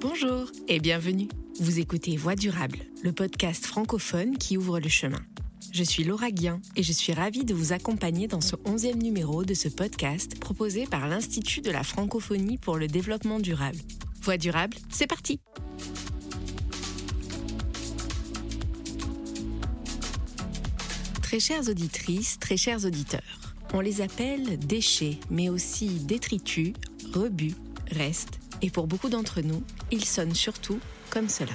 Bonjour et bienvenue. Vous écoutez Voix durable, le podcast francophone qui ouvre le chemin. Je suis Laura Guien et je suis ravie de vous accompagner dans ce onzième numéro de ce podcast proposé par l'Institut de la francophonie pour le développement durable. Voix durable, c'est parti Très chères auditrices, très chers auditeurs, on les appelle déchets, mais aussi détritus, rebuts, restes, et pour beaucoup d'entre nous, ils sonnent surtout comme cela.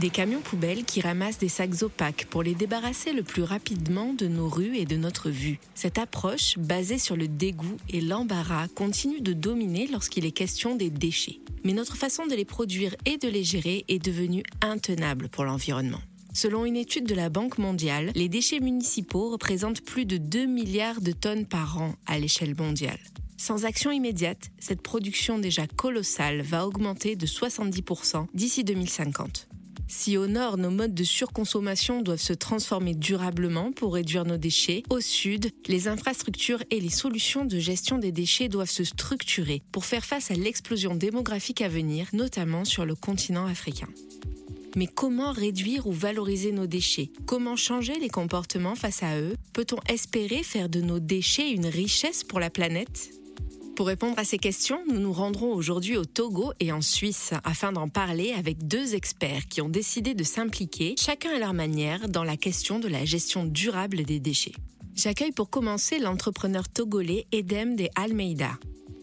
Des camions poubelles qui ramassent des sacs opaques pour les débarrasser le plus rapidement de nos rues et de notre vue. Cette approche, basée sur le dégoût et l'embarras, continue de dominer lorsqu'il est question des déchets. Mais notre façon de les produire et de les gérer est devenue intenable pour l'environnement. Selon une étude de la Banque mondiale, les déchets municipaux représentent plus de 2 milliards de tonnes par an à l'échelle mondiale. Sans action immédiate, cette production déjà colossale va augmenter de 70% d'ici 2050. Si au nord, nos modes de surconsommation doivent se transformer durablement pour réduire nos déchets, au sud, les infrastructures et les solutions de gestion des déchets doivent se structurer pour faire face à l'explosion démographique à venir, notamment sur le continent africain. Mais comment réduire ou valoriser nos déchets? Comment changer les comportements face à eux? Peut-on espérer faire de nos déchets une richesse pour la planète? Pour répondre à ces questions, nous nous rendrons aujourd'hui au Togo et en Suisse afin d'en parler avec deux experts qui ont décidé de s'impliquer, chacun à leur manière, dans la question de la gestion durable des déchets. J'accueille pour commencer l'entrepreneur togolais Edem de Almeida.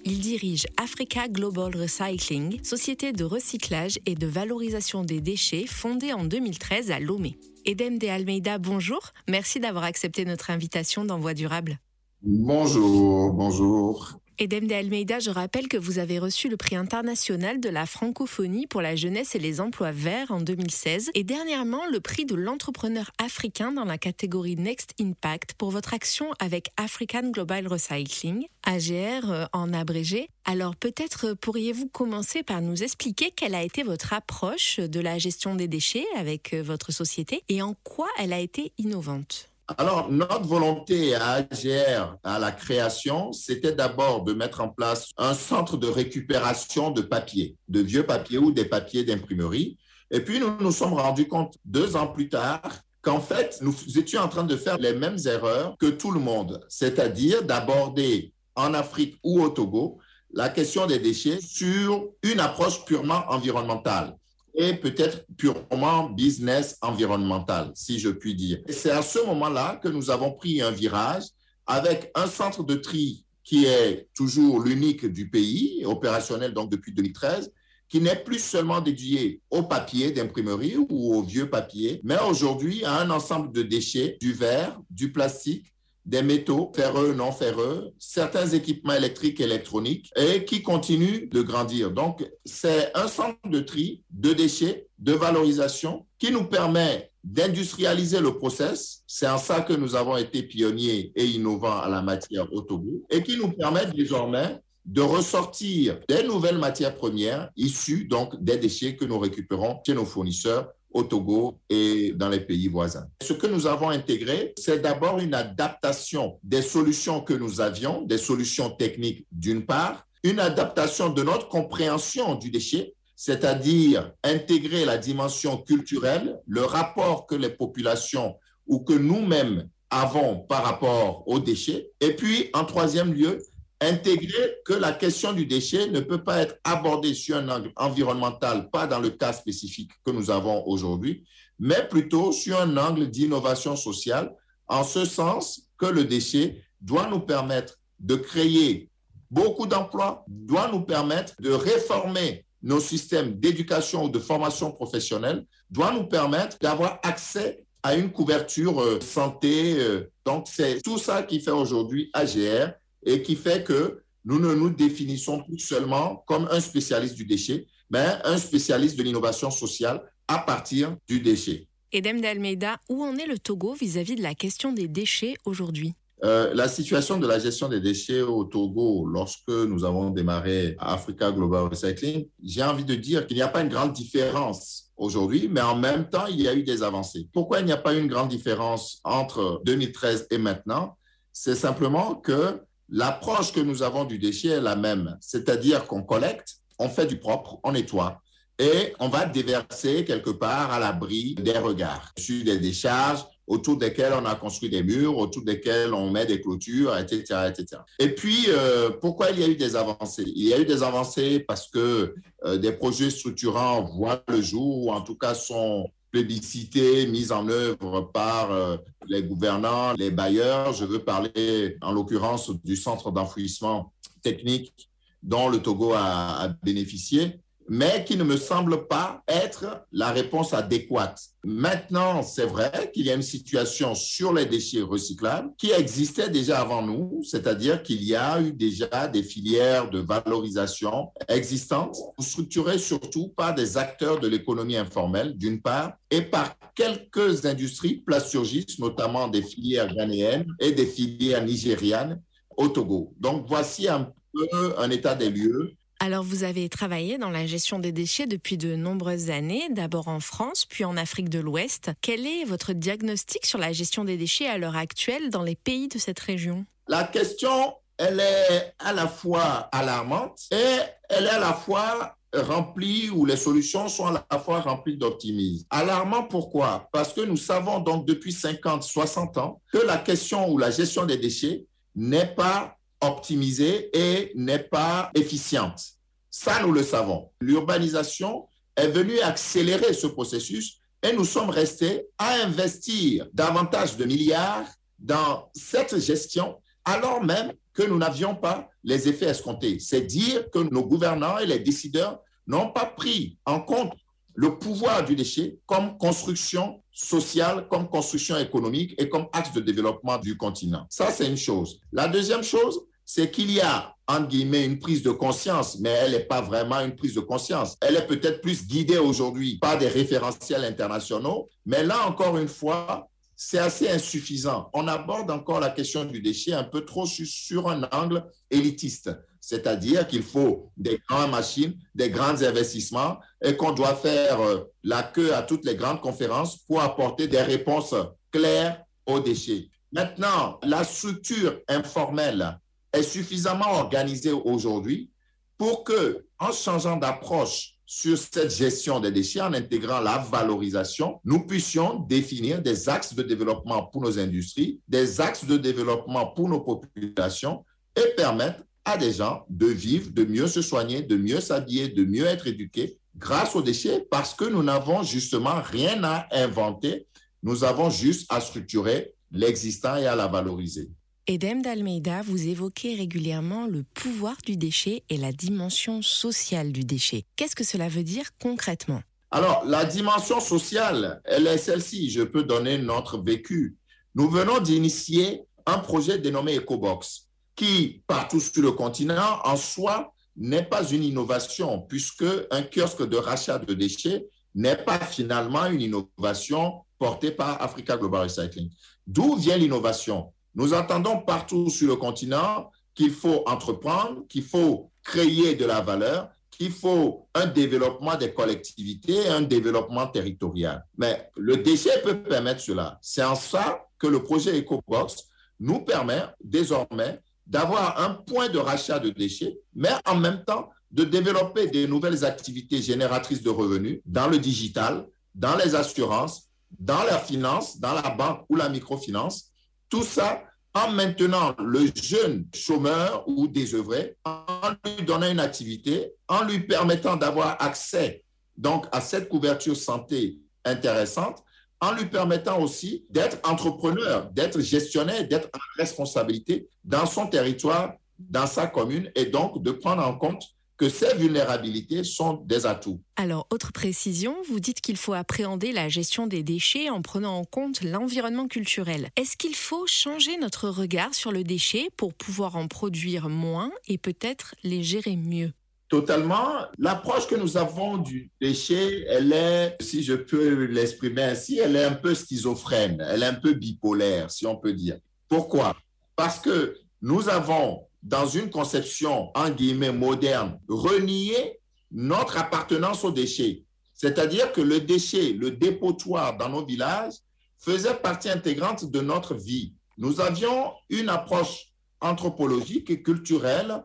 Il dirige Africa Global Recycling, société de recyclage et de valorisation des déchets fondée en 2013 à Lomé. Edem de Almeida, bonjour. Merci d'avoir accepté notre invitation dans Voix durable. Bonjour, bonjour. Edem de Almeida, je rappelle que vous avez reçu le prix international de la francophonie pour la jeunesse et les emplois verts en 2016 et dernièrement le prix de l'entrepreneur africain dans la catégorie Next Impact pour votre action avec African Global Recycling, AGR euh, en abrégé. Alors peut-être pourriez-vous commencer par nous expliquer quelle a été votre approche de la gestion des déchets avec euh, votre société et en quoi elle a été innovante? Alors, notre volonté à AGR, à la création, c'était d'abord de mettre en place un centre de récupération de papier, de vieux papiers ou des papiers d'imprimerie. Et puis, nous nous sommes rendus compte deux ans plus tard qu'en fait, nous étions en train de faire les mêmes erreurs que tout le monde, c'est-à-dire d'aborder en Afrique ou au Togo la question des déchets sur une approche purement environnementale et peut-être purement business environnemental, si je puis dire. C'est à ce moment-là que nous avons pris un virage avec un centre de tri qui est toujours l'unique du pays, opérationnel donc depuis 2013, qui n'est plus seulement dédié au papier d'imprimerie ou au vieux papier, mais aujourd'hui à un ensemble de déchets, du verre, du plastique, des métaux ferreux, non ferreux, certains équipements électriques électroniques et qui continuent de grandir. Donc, c'est un centre de tri, de déchets, de valorisation qui nous permet d'industrialiser le process. C'est en ça que nous avons été pionniers et innovants à la matière au Togo et qui nous permet désormais de ressortir des nouvelles matières premières issues donc des déchets que nous récupérons chez nos fournisseurs au Togo et dans les pays voisins. Ce que nous avons intégré, c'est d'abord une adaptation des solutions que nous avions, des solutions techniques d'une part, une adaptation de notre compréhension du déchet, c'est-à-dire intégrer la dimension culturelle, le rapport que les populations ou que nous-mêmes avons par rapport aux déchets. Et puis, en troisième lieu, intégrer que la question du déchet ne peut pas être abordée sur un angle environnemental, pas dans le cas spécifique que nous avons aujourd'hui, mais plutôt sur un angle d'innovation sociale, en ce sens que le déchet doit nous permettre de créer beaucoup d'emplois, doit nous permettre de réformer nos systèmes d'éducation ou de formation professionnelle, doit nous permettre d'avoir accès à une couverture euh, santé. Euh. Donc, c'est tout ça qui fait aujourd'hui AGR et qui fait que nous ne nous définissons plus seulement comme un spécialiste du déchet, mais un spécialiste de l'innovation sociale à partir du déchet. Edem d'Almeida, où en est le Togo vis-à-vis de la question des déchets aujourd'hui? Euh, la situation de la gestion des déchets au Togo, lorsque nous avons démarré Africa Global Recycling, j'ai envie de dire qu'il n'y a pas une grande différence aujourd'hui, mais en même temps, il y a eu des avancées. Pourquoi il n'y a pas eu une grande différence entre 2013 et maintenant? C'est simplement que l'approche que nous avons du déchet est la même, c'est-à-dire qu'on collecte, on fait du propre, on nettoie et on va déverser quelque part à l'abri des regards sur des décharges autour desquelles on a construit des murs, autour desquels on met des clôtures, etc. etc. Et puis, euh, pourquoi il y a eu des avancées? Il y a eu des avancées parce que euh, des projets structurants voient le jour, ou en tout cas sont plébiscités, mis en œuvre par euh, les gouvernants, les bailleurs. Je veux parler en l'occurrence du centre d'enfouissement technique dont le Togo a bénéficié mais qui ne me semble pas être la réponse adéquate. Maintenant, c'est vrai qu'il y a une situation sur les déchets recyclables qui existait déjà avant nous, c'est-à-dire qu'il y a eu déjà des filières de valorisation existantes, structurées surtout par des acteurs de l'économie informelle, d'une part, et par quelques industries plasturgistes, notamment des filières ghanéennes et des filières nigérianes au Togo. Donc, voici un peu un état des lieux alors vous avez travaillé dans la gestion des déchets depuis de nombreuses années, d'abord en France, puis en Afrique de l'Ouest. Quel est votre diagnostic sur la gestion des déchets à l'heure actuelle dans les pays de cette région? La question, elle est à la fois alarmante et elle est à la fois remplie, ou les solutions sont à la fois remplies d'optimisme. Alarmant pourquoi? Parce que nous savons donc depuis 50, 60 ans que la question ou la gestion des déchets n'est pas optimisée et n'est pas efficiente. Ça, nous le savons. L'urbanisation est venue accélérer ce processus et nous sommes restés à investir davantage de milliards dans cette gestion alors même que nous n'avions pas les effets escomptés. C'est dire que nos gouvernants et les décideurs n'ont pas pris en compte le pouvoir du déchet comme construction sociale, comme construction économique et comme axe de développement du continent. Ça, c'est une chose. La deuxième chose, c'est qu'il y a, entre guillemets, une prise de conscience, mais elle n'est pas vraiment une prise de conscience. Elle est peut-être plus guidée aujourd'hui par des référentiels internationaux, mais là, encore une fois, c'est assez insuffisant. On aborde encore la question du déchet un peu trop sur un angle élitiste, c'est-à-dire qu'il faut des grandes machines, des grands investissements et qu'on doit faire euh, la queue à toutes les grandes conférences pour apporter des réponses claires aux déchets. Maintenant, la structure informelle est suffisamment organisée aujourd'hui pour que, en changeant d'approche sur cette gestion des déchets, en intégrant la valorisation, nous puissions définir des axes de développement pour nos industries, des axes de développement pour nos populations et permettre à des gens de vivre, de mieux se soigner, de mieux s'habiller, de mieux être éduqués grâce aux déchets parce que nous n'avons justement rien à inventer, nous avons juste à structurer l'existant et à la valoriser. Edem d'Almeida, vous évoquez régulièrement le pouvoir du déchet et la dimension sociale du déchet. Qu'est-ce que cela veut dire concrètement? Alors, la dimension sociale, elle est celle-ci. Je peux donner notre vécu. Nous venons d'initier un projet dénommé EcoBox, qui, partout sur le continent, en soi, n'est pas une innovation, puisque un kiosque de rachat de déchets n'est pas finalement une innovation portée par Africa Global Recycling. D'où vient l'innovation? Nous entendons partout sur le continent qu'il faut entreprendre, qu'il faut créer de la valeur, qu'il faut un développement des collectivités, un développement territorial. Mais le déchet peut permettre cela. C'est en ça que le projet EcoBox nous permet désormais d'avoir un point de rachat de déchets, mais en même temps de développer des nouvelles activités génératrices de revenus dans le digital, dans les assurances, dans la finance, dans la banque ou la microfinance, tout ça en maintenant le jeune chômeur ou désœuvré, en lui donnant une activité, en lui permettant d'avoir accès donc à cette couverture santé intéressante, en lui permettant aussi d'être entrepreneur, d'être gestionnaire, d'être en responsabilité dans son territoire, dans sa commune, et donc de prendre en compte que ces vulnérabilités sont des atouts. Alors, autre précision, vous dites qu'il faut appréhender la gestion des déchets en prenant en compte l'environnement culturel. Est-ce qu'il faut changer notre regard sur le déchet pour pouvoir en produire moins et peut-être les gérer mieux? Totalement. L'approche que nous avons du déchet, elle est, si je peux l'exprimer ainsi, elle est un peu schizophrène, elle est un peu bipolaire, si on peut dire. Pourquoi? Parce que nous avons dans une conception, en guillemets, moderne, renier notre appartenance aux déchets. C'est-à-dire que le déchet, le dépotoir dans nos villages faisait partie intégrante de notre vie. Nous avions une approche anthropologique et culturelle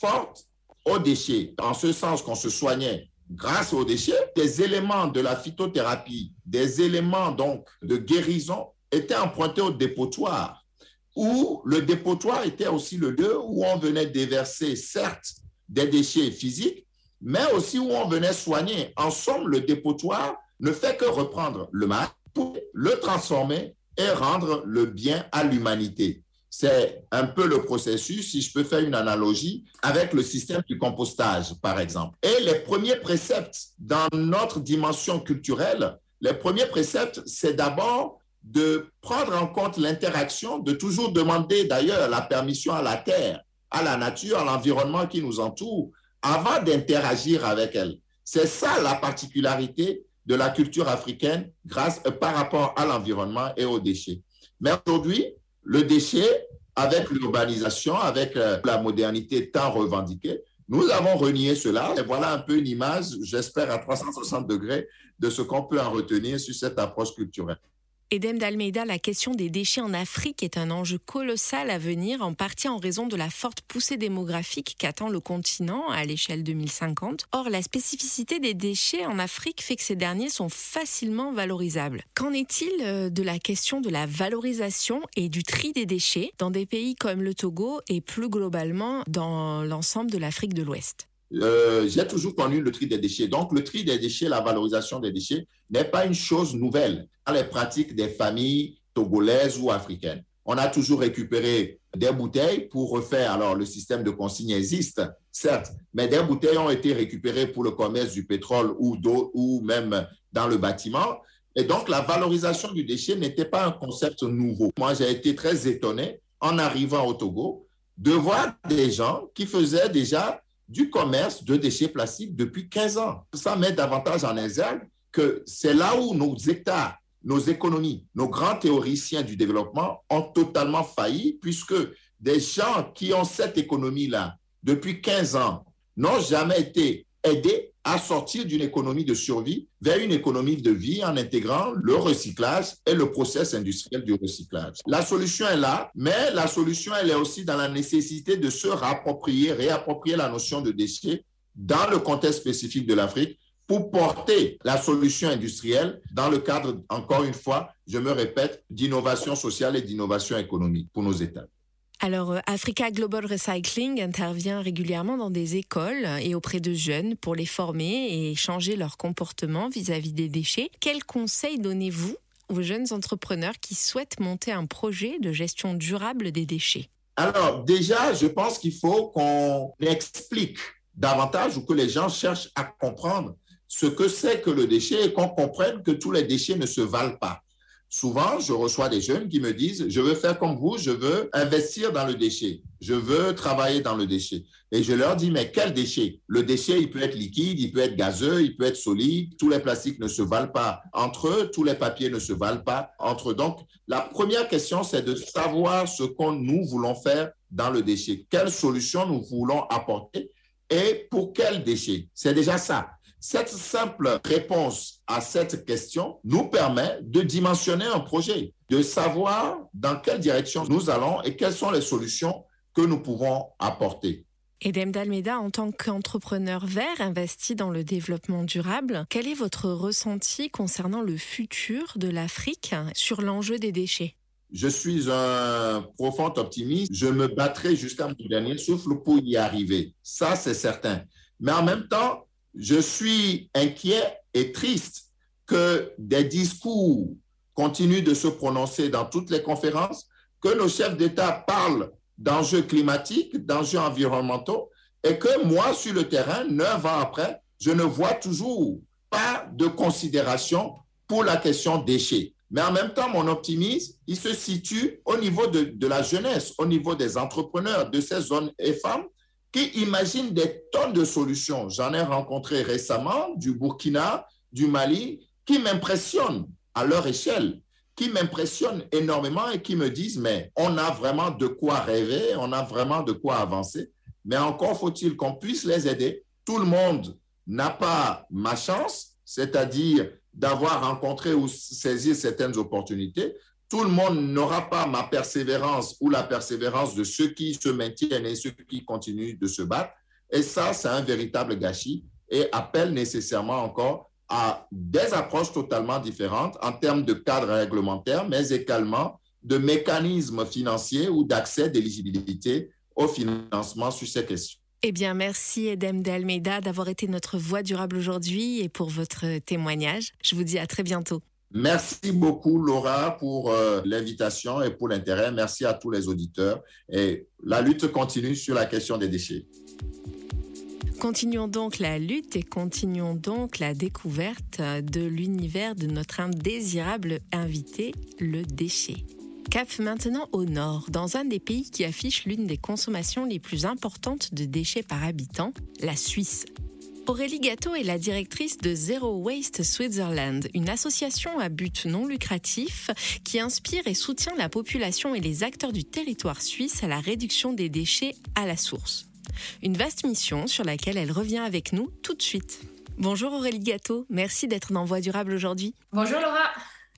forte aux déchets, en ce sens qu'on se soignait grâce aux déchets, des éléments de la phytothérapie, des éléments donc de guérison étaient empruntés au dépotoir, où le dépotoir était aussi le lieu où on venait déverser, certes, des déchets physiques, mais aussi où on venait soigner. En somme, le dépotoir ne fait que reprendre le mal le transformer et rendre le bien à l'humanité. C'est un peu le processus, si je peux faire une analogie, avec le système du compostage, par exemple. Et les premiers préceptes dans notre dimension culturelle, les premiers préceptes, c'est d'abord de prendre en compte l'interaction, de toujours demander d'ailleurs la permission à la terre, à la nature, à l'environnement qui nous entoure, avant d'interagir avec elle. C'est ça la particularité de la culture africaine grâce, euh, par rapport à l'environnement et aux déchets. Mais aujourd'hui, le déchet, avec l'urbanisation, avec euh, la modernité tant revendiquée, nous avons renié cela. Et voilà un peu une image, j'espère, à 360 degrés de ce qu'on peut en retenir sur cette approche culturelle. Edem d'Almeida, la question des déchets en Afrique est un enjeu colossal à venir, en partie en raison de la forte poussée démographique qu'attend le continent à l'échelle 2050. Or, la spécificité des déchets en Afrique fait que ces derniers sont facilement valorisables. Qu'en est-il euh, de la question de la valorisation et du tri des déchets dans des pays comme le Togo et plus globalement dans l'ensemble de l'Afrique de l'Ouest? Euh, j'ai toujours connu le tri des déchets. Donc, le tri des déchets, la valorisation des déchets n'est pas une chose nouvelle dans les pratiques des familles togolaises ou africaines. On a toujours récupéré des bouteilles pour refaire, alors le système de consigne existe, certes, mais des bouteilles ont été récupérées pour le commerce du pétrole ou d'eau ou même dans le bâtiment. Et donc, la valorisation du déchet n'était pas un concept nouveau. Moi, j'ai été très étonné en arrivant au Togo de voir des gens qui faisaient déjà du commerce de déchets plastiques depuis 15 ans. Ça met davantage en exergue que c'est là où nos États, nos économies, nos grands théoriciens du développement ont totalement failli, puisque des gens qui ont cette économie-là depuis 15 ans n'ont jamais été aidés à sortir d'une économie de survie vers une économie de vie en intégrant le recyclage et le process industriel du recyclage. La solution est là, mais la solution, elle est aussi dans la nécessité de se rapproprier, réapproprier la notion de déchet dans le contexte spécifique de l'Afrique pour porter la solution industrielle dans le cadre, encore une fois, je me répète, d'innovation sociale et d'innovation économique pour nos États. Alors, euh, Africa Global Recycling intervient régulièrement dans des écoles et auprès de jeunes pour les former et changer leur comportement vis-à-vis des déchets. Quels conseils donnez-vous aux jeunes entrepreneurs qui souhaitent monter un projet de gestion durable des déchets? Alors, déjà, je pense qu'il faut qu'on explique davantage ou que les gens cherchent à comprendre ce que c'est que le déchet et qu'on comprenne que tous les déchets ne se valent pas. Souvent, je reçois des jeunes qui me disent, je veux faire comme vous, je veux investir dans le déchet, je veux travailler dans le déchet. Et je leur dis, mais quel déchet? Le déchet, il peut être liquide, il peut être gazeux, il peut être solide, tous les plastiques ne se valent pas entre eux, tous les papiers ne se valent pas entre eux. Donc, la première question, c'est de savoir ce que nous voulons faire dans le déchet, quelle solution nous voulons apporter et pour quel déchet? C'est déjà ça. Cette simple réponse à cette question nous permet de dimensionner un projet, de savoir dans quelle direction nous allons et quelles sont les solutions que nous pouvons apporter. Edem Dalmeda, en tant qu'entrepreneur vert investi dans le développement durable, quel est votre ressenti concernant le futur de l'Afrique sur l'enjeu des déchets? Je suis un profond optimiste. Je me battrai jusqu'à mon dernier souffle pour y arriver. Ça, c'est certain. Mais en même temps, je suis inquiet et triste que des discours continuent de se prononcer dans toutes les conférences, que nos chefs d'État parlent d'enjeux climatiques, d'enjeux environnementaux, et que moi, sur le terrain, neuf ans après, je ne vois toujours pas de considération pour la question déchets. Mais en même temps, mon optimisme, il se situe au niveau de, de la jeunesse, au niveau des entrepreneurs, de ces zones et femmes qui imaginent des tonnes de solutions. J'en ai rencontré récemment du Burkina, du Mali, qui m'impressionnent à leur échelle, qui m'impressionnent énormément et qui me disent, mais on a vraiment de quoi rêver, on a vraiment de quoi avancer, mais encore faut-il qu'on puisse les aider. Tout le monde n'a pas ma chance, c'est-à-dire d'avoir rencontré ou saisi certaines opportunités, tout le monde n'aura pas ma persévérance ou la persévérance de ceux qui se maintiennent et ceux qui continuent de se battre. Et ça, c'est un véritable gâchis et appelle nécessairement encore à des approches totalement différentes en termes de cadre réglementaire, mais également de mécanismes financiers ou d'accès d'éligibilité au financement sur ces questions. Eh bien, merci Edem de d'avoir été notre voix durable aujourd'hui et pour votre témoignage. Je vous dis à très bientôt. Merci beaucoup Laura pour euh, l'invitation et pour l'intérêt. Merci à tous les auditeurs. Et la lutte continue sur la question des déchets. Continuons donc la lutte et continuons donc la découverte de l'univers de notre indésirable invité, le déchet. Cap maintenant au nord, dans un des pays qui affiche l'une des consommations les plus importantes de déchets par habitant, la Suisse. Aurélie Gâteau est la directrice de Zero Waste Switzerland, une association à but non lucratif qui inspire et soutient la population et les acteurs du territoire suisse à la réduction des déchets à la source. Une vaste mission sur laquelle elle revient avec nous tout de suite. Bonjour Aurélie Gâteau, merci d'être dans Voie Durable aujourd'hui. Bonjour Laura.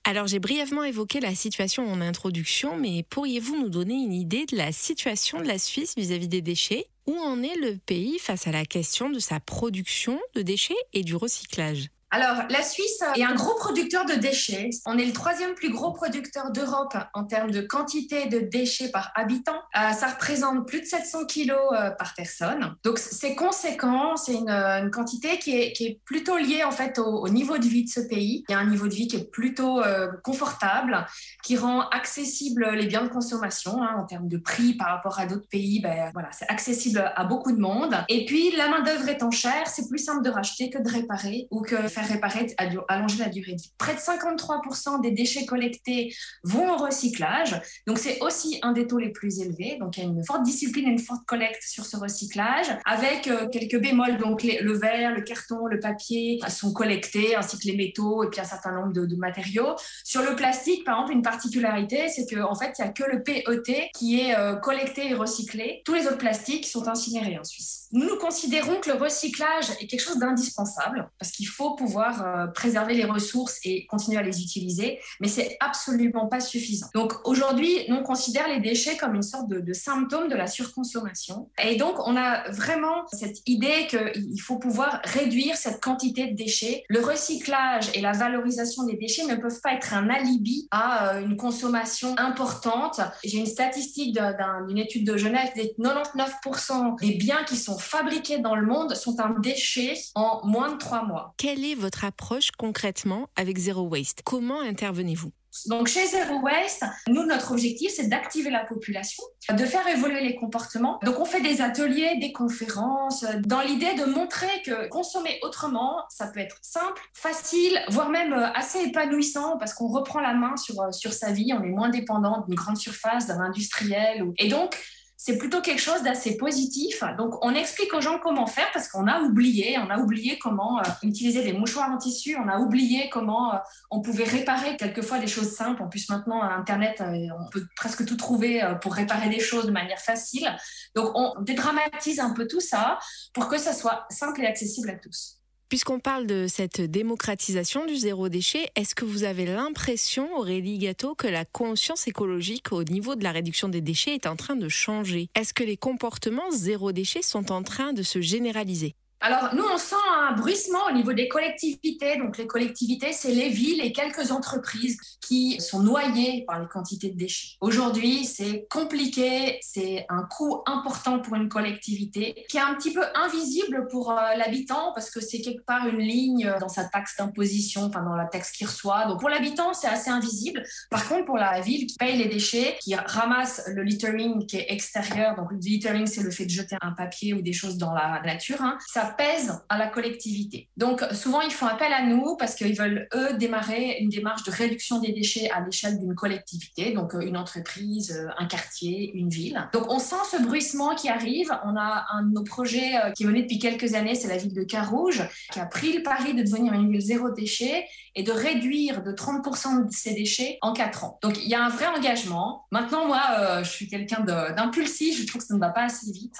Alors j'ai brièvement évoqué la situation en introduction, mais pourriez-vous nous donner une idée de la situation de la Suisse vis-à-vis des déchets? Où en est le pays face à la question de sa production de déchets et du recyclage? Alors, la Suisse est un gros producteur de déchets. On est le troisième plus gros producteur d'Europe en termes de quantité de déchets par habitant. Euh, ça représente plus de 700 kilos euh, par personne. Donc, c'est conséquent. C'est une, quantité qui est, plutôt liée en fait au, niveau de vie de ce pays. Il y a un niveau de vie qui est plutôt euh, confortable, qui rend accessible les biens de consommation hein, en termes de prix par rapport à d'autres pays. Ben, voilà, c'est accessible à beaucoup de monde. Et puis, la main d'œuvre étant chère, c'est plus simple de racheter que de réparer ou que faire réparer, allonger la durée de vie. Près de 53% des déchets collectés vont au recyclage. Donc, c'est aussi un des taux les plus élevés. Donc, il y a une forte discipline et une forte collecte sur ce recyclage avec euh, quelques bémols. Donc, le verre, le carton, le papier sont collectés ainsi que les métaux et puis un certain nombre de, matériaux. Sur le plastique, par exemple, une particularité, c'est qu'en en fait, il n'y a que le PET qui est euh, collecté et recyclé. Tous les autres plastiques sont incinérés en Suisse. Nous, nous considérons que le recyclage est quelque chose d'indispensable parce qu'il faut pouvoir pouvoir euh, préserver les ressources et continuer à les utiliser, mais c'est absolument pas suffisant. Donc aujourd'hui, on considère les déchets comme une sorte de, symptôme de la surconsommation. Et donc, on a vraiment cette idée qu'il faut pouvoir réduire cette quantité de déchets. Le recyclage et la valorisation des déchets ne peuvent pas être un alibi à euh, une consommation importante. J'ai une statistique d'une étude de Genève, 99% des biens qui sont fabriqués dans le monde sont un déchet en moins de trois mois. Votre approche concrètement avec Zero Waste Comment intervenez-vous? Donc chez Zero Waste, nous, notre objectif, c'est d'activer la population, de faire évoluer les comportements. Donc on fait des ateliers, des conférences, dans l'idée de montrer que consommer autrement, ça peut être simple, facile, voire même euh, assez épanouissant parce qu'on reprend la main sur, euh, sur sa vie, on est moins dépendant d'une grande surface, d'un industriel. Et donc, c'est plutôt quelque chose d'assez positif. Donc, on explique aux gens comment faire parce qu'on a oublié, on a oublié comment euh, utiliser des mouchoirs en tissu, on a oublié comment euh, on pouvait réparer quelquefois des choses simples. En plus, maintenant, à Internet, euh, on peut presque tout trouver pour réparer des choses de manière facile. Donc, on dédramatise un peu tout ça pour que ça soit simple et accessible à tous. Puisqu'on parle de cette démocratisation du zéro déchet, est-ce que vous avez l'impression, Aurélie Gâteau, que la conscience écologique au niveau de la réduction des déchets est en train de changer? Est-ce que les comportements zéro déchet sont en train de se généraliser? Alors, nous, on sent un bruissement au niveau des collectivités. Donc, les collectivités, c'est les villes et quelques entreprises qui sont noyées par les quantités de déchets. Aujourd'hui, c'est compliqué, c'est un coût important pour une collectivité qui est un petit peu invisible pour euh, l'habitant parce que c'est quelque part une ligne dans sa taxe d'imposition, enfin dans la taxe qu'il reçoit. Donc, pour l'habitant, c'est assez invisible. Par contre, pour la ville qui paye les déchets, qui ramasse le littering qui est extérieur, donc le littering, c'est le fait de jeter un papier ou des choses dans la nature, hein, ça pèse à la collectivité. Donc souvent, ils font appel à nous parce qu'ils veulent, eux, démarrer une démarche de réduction des déchets à l'échelle d'une collectivité, donc euh, une entreprise, euh, un quartier, une ville. Donc on sent ce bruissement qui arrive. On a un de nos projets euh, qui est mené depuis quelques années, c'est la ville de Carouge, qui a pris le pari de devenir une ville zéro déchet et de réduire de 30% de ses déchets en 4 ans. Donc il y a un vrai engagement. Maintenant, moi, je suis quelqu'un d'impulsif, je trouve que ça ne va pas assez vite.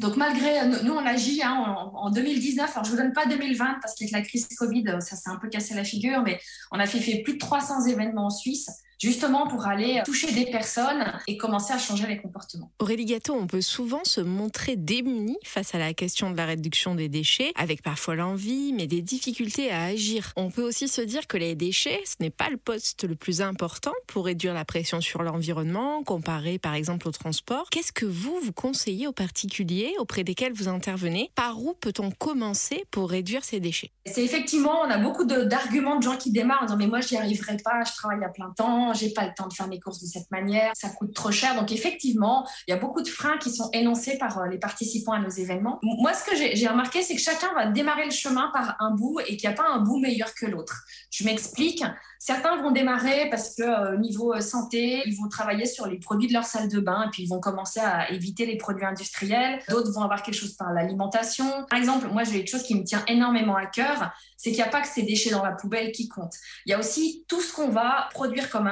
Donc malgré, nous on agit hein, en, 2019, alors je vous donne pas 2020 parce qu'avec la crise Covid, ça s'est un peu cassé la figure, mais on a fait, fait plus de 300 événements en Suisse justement pour aller toucher des personnes et commencer à changer les comportements. Aurélie Gâteau, on peut souvent se montrer démuni face à la question de la réduction des déchets, avec parfois l'envie, mais des difficultés à agir. On peut aussi se dire que les déchets, ce n'est pas le poste le plus important pour réduire la pression sur l'environnement, comparé par exemple au transport. Qu'est-ce que vous, vous conseillez aux particuliers auprès desquels vous intervenez? Par où peut-on commencer pour réduire ces déchets? C'est effectivement, on a beaucoup d'arguments de, de gens qui démarrent en disant mais moi je n'y arriverai pas, je travaille à plein temps, j'ai pas le temps de faire mes courses de cette manière, ça coûte trop cher. Donc effectivement, il y a beaucoup de freins qui sont énoncés par euh, les participants à nos événements. Moi, ce que j'ai remarqué, c'est que chacun va démarrer le chemin par un bout et qu'il n'y a pas un bout meilleur que l'autre. Je m'explique. Certains vont démarrer parce que euh, niveau euh, santé, ils vont travailler sur les produits de leur salle de bain et puis ils vont commencer à éviter les produits industriels. D'autres vont avoir quelque chose par l'alimentation. Par exemple, moi j'ai quelque chose qui me tient énormément à cœur, c'est qu'il n'y a pas que ces déchets dans la poubelle qui comptent. Il y a aussi tout ce qu'on va produire comme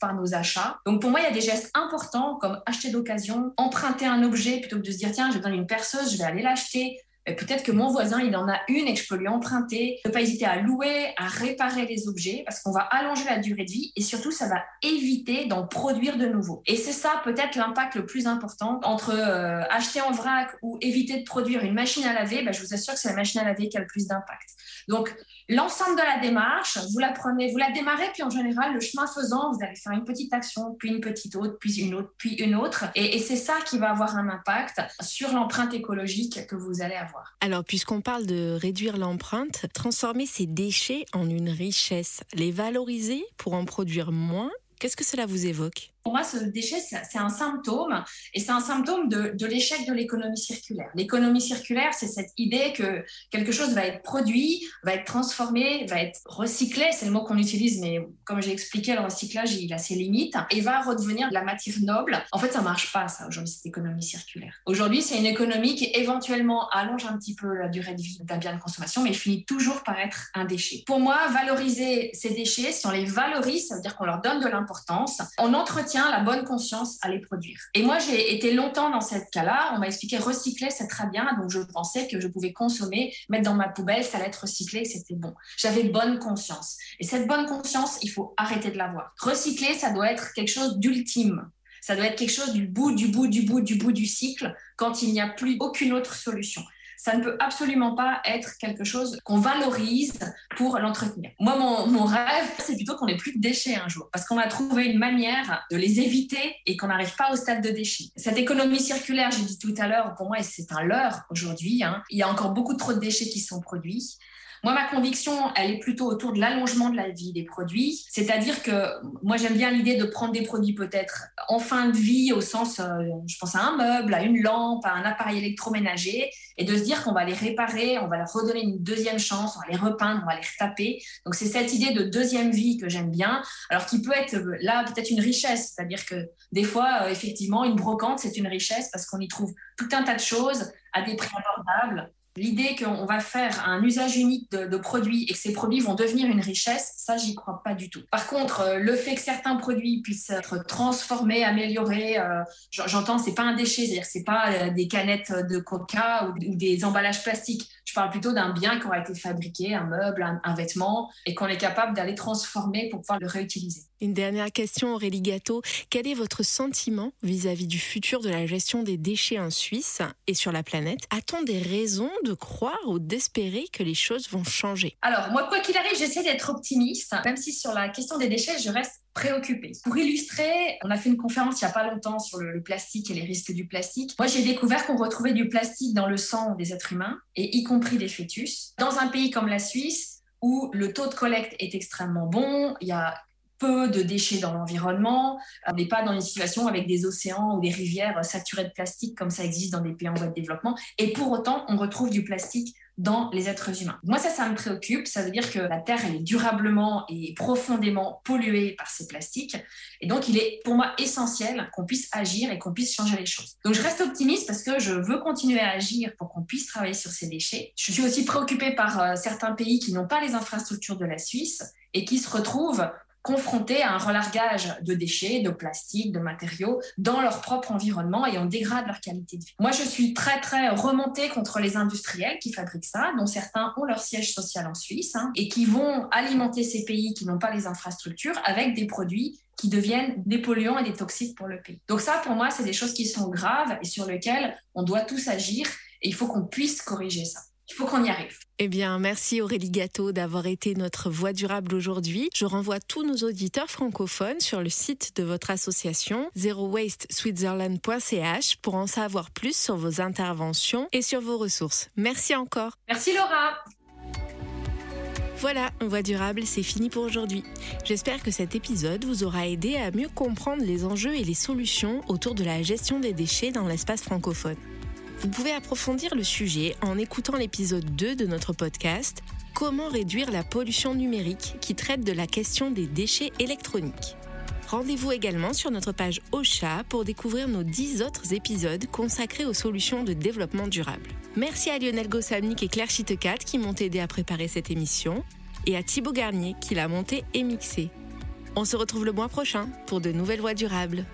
par nos achats. Donc pour moi, il y a des gestes importants comme acheter d'occasion, emprunter un objet plutôt que de se dire tiens, je donne une perceuse, je vais aller l'acheter peut-être que mon voisin, il en a une et que je peux lui emprunter. Ne pas hésiter à louer, à réparer les objets parce qu'on va allonger la durée de vie et surtout, ça va éviter d'en produire de nouveau. Et c'est ça peut-être l'impact le plus important entre euh, acheter en vrac ou éviter de produire une machine à laver. Ben, je vous assure que c'est la machine à laver qui a le plus d'impact. Donc, l'ensemble de la démarche, vous la prenez, vous la démarrez, puis en général, le chemin faisant, vous allez faire une petite action, puis une petite autre, puis une autre, puis une autre. Et c'est ça qui va avoir un impact sur l'empreinte écologique que vous allez avoir. Alors, puisqu'on parle de réduire l'empreinte, transformer ces déchets en une richesse, les valoriser pour en produire moins, qu'est-ce que cela vous évoque? Pour moi, ce déchet, c'est un symptôme, et c'est un symptôme de, l'échec de l'économie circulaire. L'économie circulaire, c'est cette idée que quelque chose va être produit, va être transformé, va être recyclé, c'est le mot qu'on utilise, mais comme j'ai expliqué, le recyclage, il a ses limites, et va redevenir de la matière noble. En fait, ça marche pas, ça, aujourd'hui, cette économie circulaire. Aujourd'hui, c'est une économie qui éventuellement allonge un petit peu la durée de d'un bien de consommation, mais finit toujours par être un déchet. Pour moi, valoriser ces déchets, si on les valorise, ça veut dire qu'on leur donne de l'importance, on entretient la bonne conscience à les produire. Et moi, j'ai été longtemps dans cette cas-là. On m'a expliqué recycler, c'est très bien. Donc, je pensais que je pouvais consommer, mettre dans ma poubelle, ça allait être recyclé, c'était bon. J'avais bonne conscience. Et cette bonne conscience, il faut arrêter de l'avoir. Recycler, ça doit être quelque chose d'ultime. Ça doit être quelque chose du bout, du bout, du bout, du bout du cycle quand il n'y a plus aucune autre solution ça ne peut absolument pas être quelque chose qu'on valorise pour l'entretenir. Moi, mon, rêve, c'est plutôt qu'on n'ait plus de déchets un jour, parce qu'on a trouvé une manière de les éviter et qu'on n'arrive pas au stade de déchets. Cette économie circulaire, j'ai dit tout à l'heure, pour moi, c'est un leurre aujourd'hui. Hein. Il y a encore beaucoup trop de déchets qui sont produits. Moi, ma conviction, elle est plutôt autour de l'allongement de la vie des produits. C'est-à-dire que moi, j'aime bien l'idée de prendre des produits peut-être en fin de vie, au sens, euh, je pense à un meuble, à une lampe, à un appareil électroménager, et de se dire qu'on va les réparer, on va leur redonner une deuxième chance, on va les repeindre, on va les retaper. Donc, c'est cette idée de deuxième vie que j'aime bien, alors qui peut être euh, là peut-être une richesse. C'est-à-dire que des fois, euh, effectivement, une brocante, c'est une richesse parce qu'on y trouve tout un tas de choses à des prix abordables L'idée qu'on va faire un usage unique de, produits et que ces produits vont devenir une richesse, ça, j'y crois pas du tout. Par contre, euh, le fait que certains produits puissent être transformés, améliorés, euh, j'entends, c'est pas un déchet, c'est-à-dire c'est pas euh, des canettes de coca ou, des emballages plastiques. Je parle plutôt d'un bien qui aura été fabriqué, un meuble, un, vêtement, et qu'on est capable d'aller transformer pour pouvoir le réutiliser. Une dernière question, Aurélie Gâteau. Quel est votre sentiment vis-à-vis du futur de la gestion des déchets en Suisse et sur la planète? A-t-on des raisons de croire ou d'espérer que les choses vont changer? Alors, moi, quoi qu'il arrive, j'essaie d'être optimiste, même si sur la question des déchets, je reste préoccupée. Pour illustrer, on a fait une conférence il n'y a pas longtemps sur le, plastique et les risques du plastique. Moi, j'ai découvert qu'on retrouvait du plastique dans le sang des êtres humains, et y compris des fœtus. Dans un pays comme la Suisse, où le taux de collecte est extrêmement bon, il y a peu de déchets dans l'environnement. On n'est pas dans une situation avec des océans ou des rivières saturées de plastique comme ça existe dans des pays en voie de développement. Et pour autant, on retrouve du plastique dans les êtres humains. Moi, ça, ça me préoccupe. Ça veut dire que la Terre, elle est durablement et profondément polluée par ces plastiques. Et donc, il est pour moi essentiel qu'on puisse agir et qu'on puisse changer les choses. Donc, je reste optimiste parce que je veux continuer à agir pour qu'on puisse travailler sur ces déchets. Je suis aussi préoccupée par euh, certains pays qui n'ont pas les infrastructures de la Suisse et qui se retrouvent confrontés à un relargage de déchets, de plastique, de matériaux dans leur propre environnement et on dégrade leur qualité de vie. Moi, je suis très, très remontée contre les industriels qui fabriquent ça, dont certains ont leur siège social en Suisse hein, et qui vont alimenter ces pays qui n'ont pas les infrastructures avec des produits qui deviennent des polluants et des toxiques pour le pays. Donc ça, pour moi, c'est des choses qui sont graves et sur lesquelles on doit tous agir et il faut qu'on puisse corriger ça. Il faut qu'on y arrive. Eh bien, merci Aurélie Gâteau d'avoir été notre voix durable aujourd'hui. Je renvoie tous nos auditeurs francophones sur le site de votre association zerowasteswitzerland.ch pour en savoir plus sur vos interventions et sur vos ressources. Merci encore. Merci Laura. Voilà, Voix durable, c'est fini pour aujourd'hui. J'espère que cet épisode vous aura aidé à mieux comprendre les enjeux et les solutions autour de la gestion des déchets dans l'espace francophone. Vous pouvez approfondir le sujet en écoutant l'épisode 2 de notre podcast Comment réduire la pollution numérique qui traite de la question des déchets électroniques. Rendez-vous également sur notre page OCHA pour découvrir nos 10 autres épisodes consacrés aux solutions de développement durable. Merci à Lionel Gossamnik et Claire Chitecat qui m'ont aidé à préparer cette émission et à Thibaut Garnier qui l'a montée et mixée. On se retrouve le mois prochain pour de nouvelles voies durables.